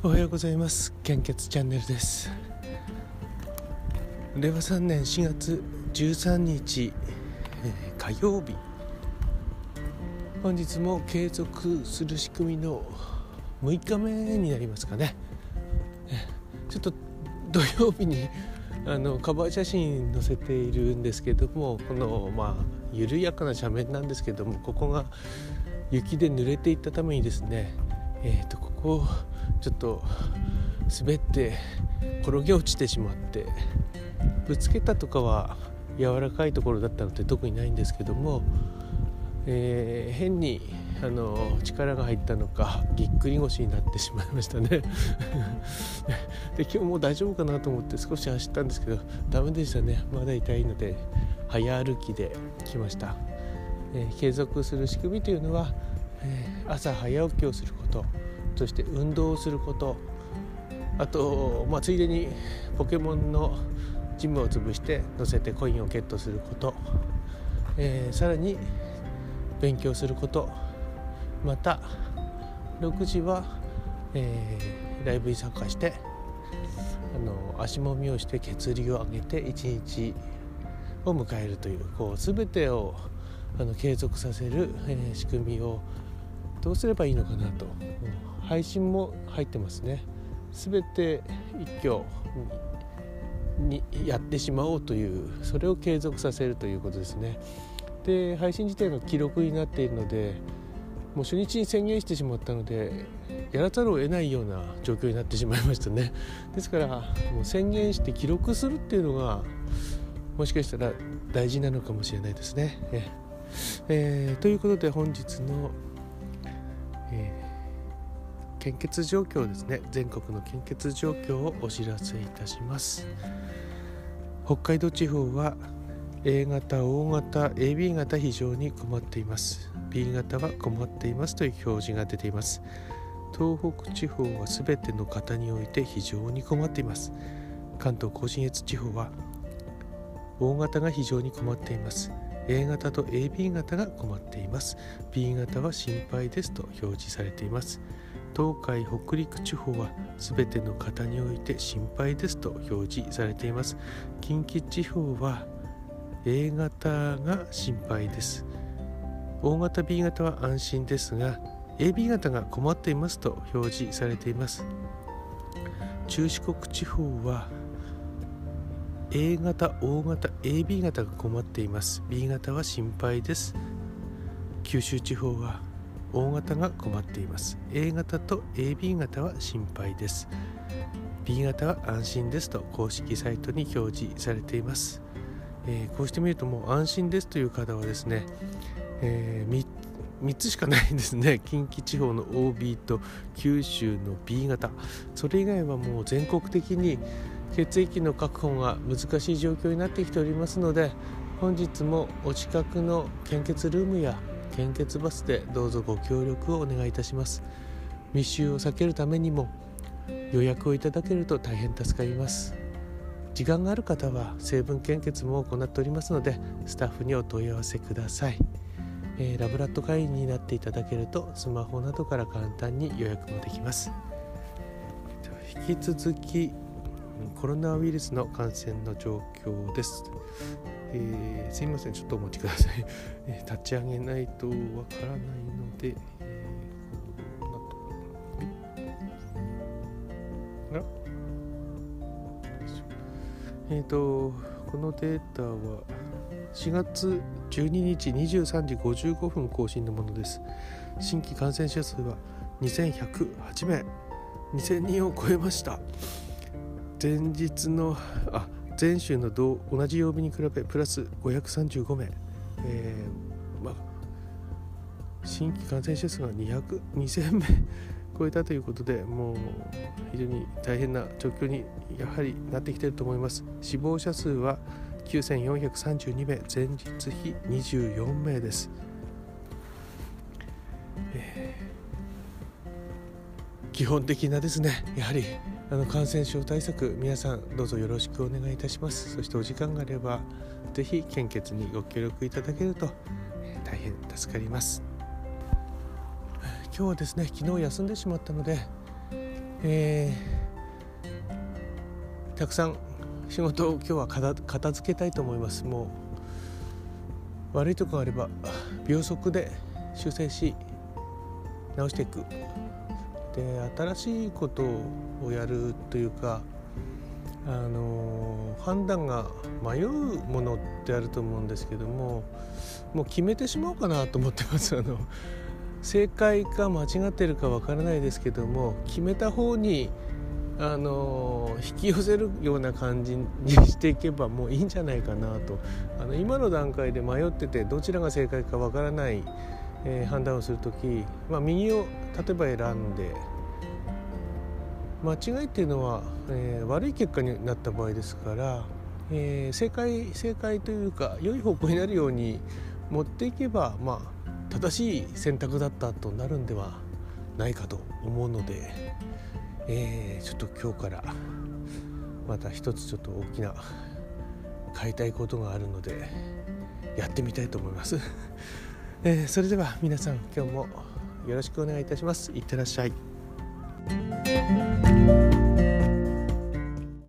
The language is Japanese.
おはようございます。献血チャンネルです。令和3年4月13日、えー、火曜日。本日も継続する仕組みの6日目になりますかね。ちょっと土曜日にあのカバー写真載せているんですけどもこのまあ緩やかな斜面なんですけどもここが雪で濡れていったためにですねえーと、ここちょっと滑って転げ落ちてしまってぶつけたとかは柔らかいところだったので特にないんですけども、えー、変にあの力が入ったのかぎっくり腰になってしまいましたね。で今日もう大丈夫かなと思って少し走ったんですけどダメでしたね。まだ痛いので早歩きで来ました、えー、継続する仕組みというのは、えー、朝早起きをすること。そして運動をすること。あと、まあ、ついでにポケモンのジムを潰して乗せてコインをゲットすること、えー、さらに勉強すること。また6時は、えー、ライブに参加してあの足もみをして血流を上げて一日を迎えるというこう全てをあの継続させる、えー、仕組みをどうすればいいのかなと。配信も入ってますね。全て一挙にやってしまおうというそれを継続させるということですね。で配信自体の記録になっているのでもう初日に宣言してしまったのでやらざるを得ないような状況になってしまいましたね。ですからもう宣言して記録するっていうのがもしかしたら大事なのかもしれないですね。ええー、ということで本日の、えー献血状況ですね。全国の献血状況をお知らせいたします。北海道地方は A 型 O 型 AB 型非常に困っています。B 型は困っていますという表示が出ています。東北地方は全ての方において非常に困っています。関東甲信越地方は O 型が非常に困っています。A 型と AB 型が困っています。B 型は心配ですと表示されています。東海北陸地方は全ての方において心配ですと表示されています。近畿地方は A 型が心配です。O 型 B 型は安心ですが AB 型が困っていますと表示されています。中四国地方は A 型 O 型 AB 型が困っています。B 型は心配です。九州地方は O 型が困っています。A 型と AB 型は心配です。B 型は安心ですと公式サイトに表示されています、えー、こうしてみるともう安心ですという方はですね、えー、3, 3つしかないんですね。近畿地方の OB と九州の B 型。それ以外はもう全国的に血液の確保が難しい状況になってきておりますので本日もお近くの献血ルームや献血バスでどうぞご協力をお願いいたします。密集を避けるためにも予約をいただけると大変助かります。時間がある方は成分献血も行っておりますのでスタッフにお問い合わせください、えー、ラブラット会員になっていただけるとスマホなどから簡単に予約もできます。引き続きコロナウイルスの感染の状況です。えー、すいませんちょっとお待ちください、え、立ち上げないとわからないので、えー、こんなとえっ、ー、とこのデータは4月12日23時55分更新のものです。新規感染者数は2108名。2000人を超えました。前日のあ前週の同じ曜日に比べプラス535名、えーまあ、新規感染者数が200 2000名 超えたということでもう非常に大変な状況にやはりなってきていると思います。死亡者数は9432名前日比24名です、えー、基本的なですねやはりあの感染症対策皆さんどうぞよろしくお願いいたします。そしてお時間があれば是非献血にご協力いただけると、大変助かります。今日はですね昨日休んでしまったのでえー、たくさん仕事を今日は片付けたいと思います。もう悪いとこがあれば秒速で修正し直していく。で新しいことをやるというかあの判断が迷うものってあると思うんですけどももう決めてしまおうかなと思ってます。あの正解か間違ってるかわからないですけども決めた方にあの引き寄せるような感じにしていけばもういいんじゃないかなと。あの今の段階で迷っててどちらが正解かわからない、えー、判断をする時、まあ、右を例えば選んで間違いっていうのは、えー、悪い結果になった場合ですから、えー、正解正解というか良い方向になるように持っていけばまあ正しい選択だったとなるんではないかと思うので。えー、ちょっと今日からまた一つちょっと大きな買いたいことがあるのでやってみたいと思います、えー、それでは皆さん今日もよろしくお願いいたします。いってらっしゃい。